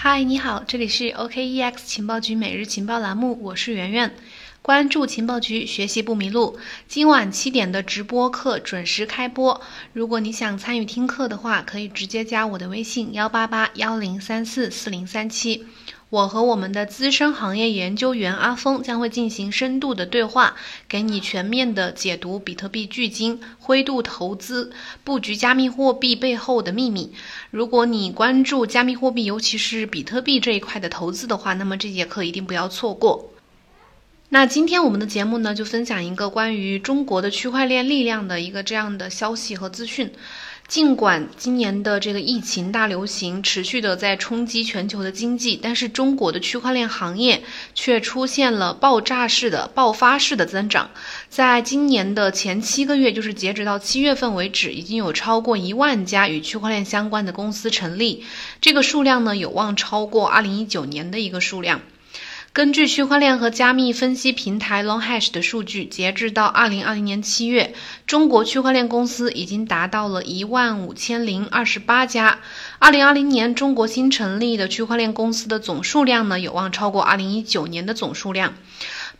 嗨，你好，这里是 OKEX 情报局每日情报栏目，我是圆圆。关注情报局，学习不迷路。今晚七点的直播课准时开播。如果你想参与听课的话，可以直接加我的微信幺八八幺零三四四零三七。我和我们的资深行业研究员阿峰将会进行深度的对话，给你全面的解读比特币巨鲸、灰度投资、布局加密货币背后的秘密。如果你关注加密货币，尤其是比特币这一块的投资的话，那么这节课一定不要错过。那今天我们的节目呢，就分享一个关于中国的区块链力量的一个这样的消息和资讯。尽管今年的这个疫情大流行持续的在冲击全球的经济，但是中国的区块链行业却出现了爆炸式的、爆发式的增长。在今年的前七个月，就是截止到七月份为止，已经有超过一万家与区块链相关的公司成立，这个数量呢有望超过二零一九年的一个数量。根据区块链和加密分析平台 LongHash 的数据，截至到二零二零年七月，中国区块链公司已经达到了一万五千零二十八家。二零二零年，中国新成立的区块链公司的总数量呢，有望超过二零一九年的总数量。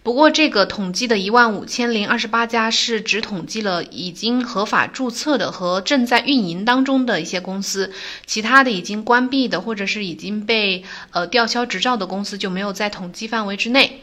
不过，这个统计的一万五千零二十八家是只统计了已经合法注册的和正在运营当中的一些公司，其他的已经关闭的或者是已经被呃吊销执照的公司就没有在统计范围之内。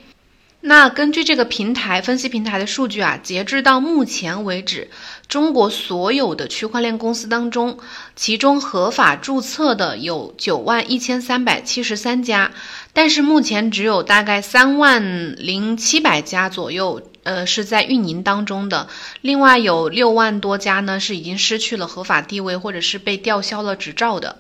那根据这个平台分析平台的数据啊，截至到目前为止，中国所有的区块链公司当中，其中合法注册的有九万一千三百七十三家。但是目前只有大概三万零七百家左右，呃，是在运营当中的。另外有六万多家呢，是已经失去了合法地位，或者是被吊销了执照的。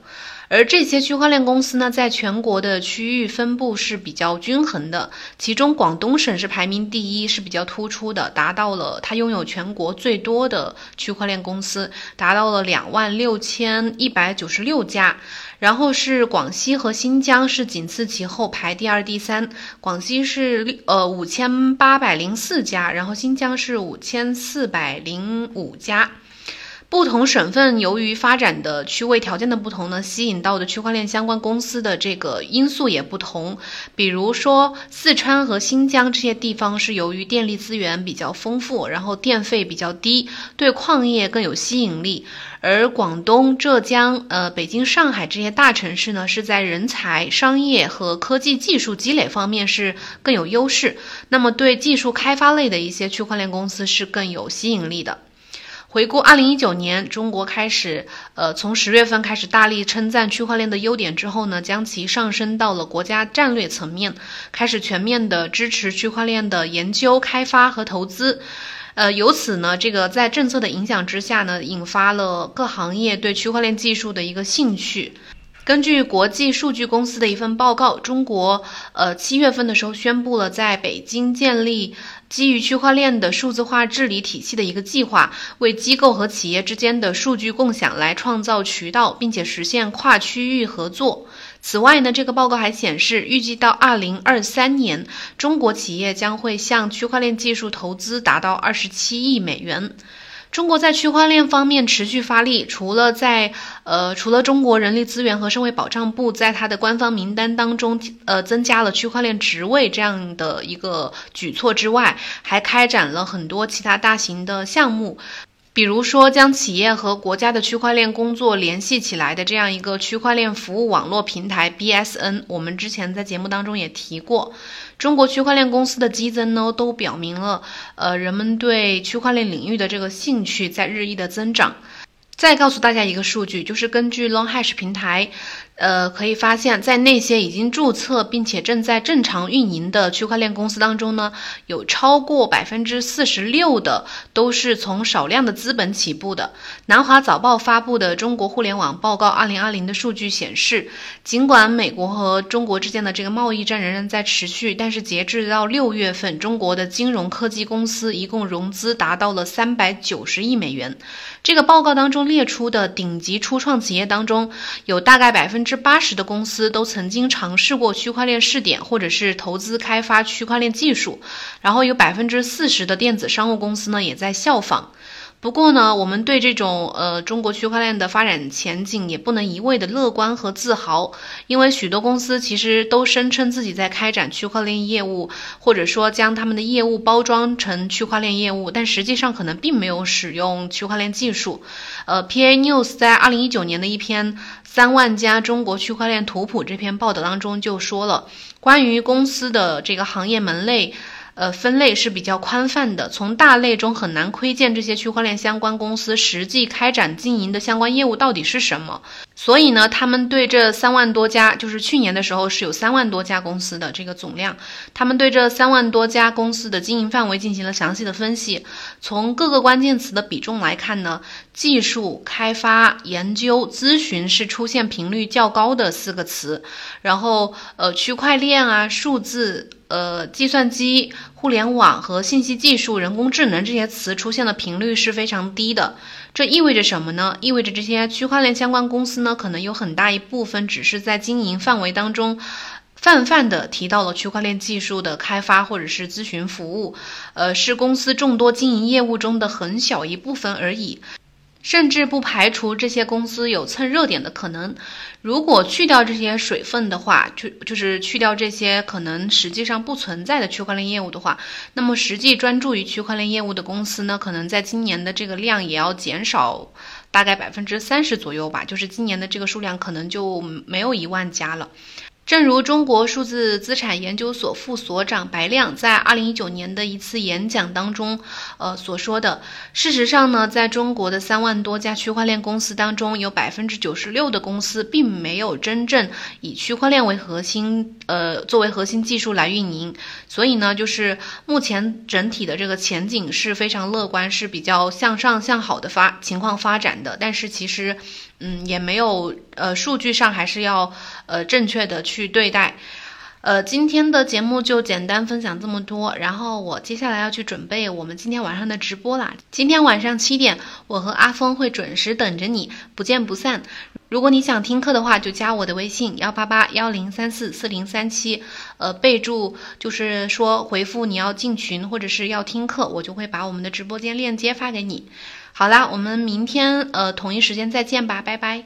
而这些区块链公司呢，在全国的区域分布是比较均衡的。其中广东省是排名第一，是比较突出的，达到了它拥有全国最多的区块链公司，达到了两万六千一百九十六家。然后是广西和新疆是仅次其后排第二、第三。广西是呃五千八百零四家，然后新疆是五千四百零五家。不同省份由于发展的区位条件的不同呢，吸引到的区块链相关公司的这个因素也不同。比如说四川和新疆这些地方是由于电力资源比较丰富，然后电费比较低，对矿业更有吸引力。而广东、浙江、呃北京、上海这些大城市呢，是在人才、商业和科技技术积累方面是更有优势。那么对技术开发类的一些区块链公司是更有吸引力的。回顾二零一九年，中国开始，呃，从十月份开始大力称赞区块链的优点之后呢，将其上升到了国家战略层面，开始全面的支持区块链的研究、开发和投资。呃，由此呢，这个在政策的影响之下呢，引发了各行业对区块链技术的一个兴趣。根据国际数据公司的一份报告，中国呃七月份的时候宣布了在北京建立基于区块链的数字化治理体系的一个计划，为机构和企业之间的数据共享来创造渠道，并且实现跨区域合作。此外呢，这个报告还显示，预计到二零二三年，中国企业将会向区块链技术投资达到二十七亿美元。中国在区块链方面持续发力，除了在呃，除了中国人力资源和社会保障部在它的官方名单当中呃增加了区块链职位这样的一个举措之外，还开展了很多其他大型的项目。比如说，将企业和国家的区块链工作联系起来的这样一个区块链服务网络平台 BSN，我们之前在节目当中也提过。中国区块链公司的激增呢，都表明了，呃，人们对区块链领域的这个兴趣在日益的增长。再告诉大家一个数据，就是根据 LongHash 平台。呃，可以发现，在那些已经注册并且正在正常运营的区块链公司当中呢，有超过百分之四十六的都是从少量的资本起步的。南华早报发布的《中国互联网报告二零二零》的数据显示，尽管美国和中国之间的这个贸易战仍然在持续，但是截至到六月份，中国的金融科技公司一共融资达到了三百九十亿美元。这个报告当中列出的顶级初创企业当中，有大概百分之八十的公司都曾经尝试过区块链试点，或者是投资开发区块链技术。然后有百分之四十的电子商务公司呢，也在效仿。不过呢，我们对这种呃中国区块链的发展前景也不能一味的乐观和自豪，因为许多公司其实都声称自己在开展区块链业务，或者说将他们的业务包装成区块链业务，但实际上可能并没有使用区块链技术。呃，PA News 在二零一九年的一篇三万家中国区块链图谱这篇报道当中就说了，关于公司的这个行业门类。呃，分类是比较宽泛的，从大类中很难窥见这些区块链相关公司实际开展经营的相关业务到底是什么。所以呢，他们对这三万多家，就是去年的时候是有三万多家公司的这个总量，他们对这三万多家公司的经营范围进行了详细的分析。从各个关键词的比重来看呢，技术开发、研究、咨询是出现频率较高的四个词。然后，呃，区块链啊，数字。呃，计算机、互联网和信息技术、人工智能这些词出现的频率是非常低的。这意味着什么呢？意味着这些区块链相关公司呢，可能有很大一部分只是在经营范围当中泛泛的提到了区块链技术的开发或者是咨询服务，呃，是公司众多经营业务中的很小一部分而已。甚至不排除这些公司有蹭热点的可能。如果去掉这些水分的话，就就是去掉这些可能实际上不存在的区块链业务的话，那么实际专注于区块链业务的公司呢，可能在今年的这个量也要减少大概百分之三十左右吧。就是今年的这个数量可能就没有一万家了。正如中国数字资产研究所副所长白亮在二零一九年的一次演讲当中，呃所说的，事实上呢，在中国的三万多家区块链公司当中，有百分之九十六的公司并没有真正以区块链为核心，呃，作为核心技术来运营。所以呢，就是目前整体的这个前景是非常乐观，是比较向上向好的发情况发展的。但是其实。嗯，也没有，呃，数据上还是要，呃，正确的去对待。呃，今天的节目就简单分享这么多，然后我接下来要去准备我们今天晚上的直播啦。今天晚上七点，我和阿峰会准时等着你，不见不散。如果你想听课的话，就加我的微信幺八八幺零三四四零三七，呃，备注就是说回复你要进群或者是要听课，我就会把我们的直播间链接发给你。好啦，我们明天呃同一时间再见吧，拜拜。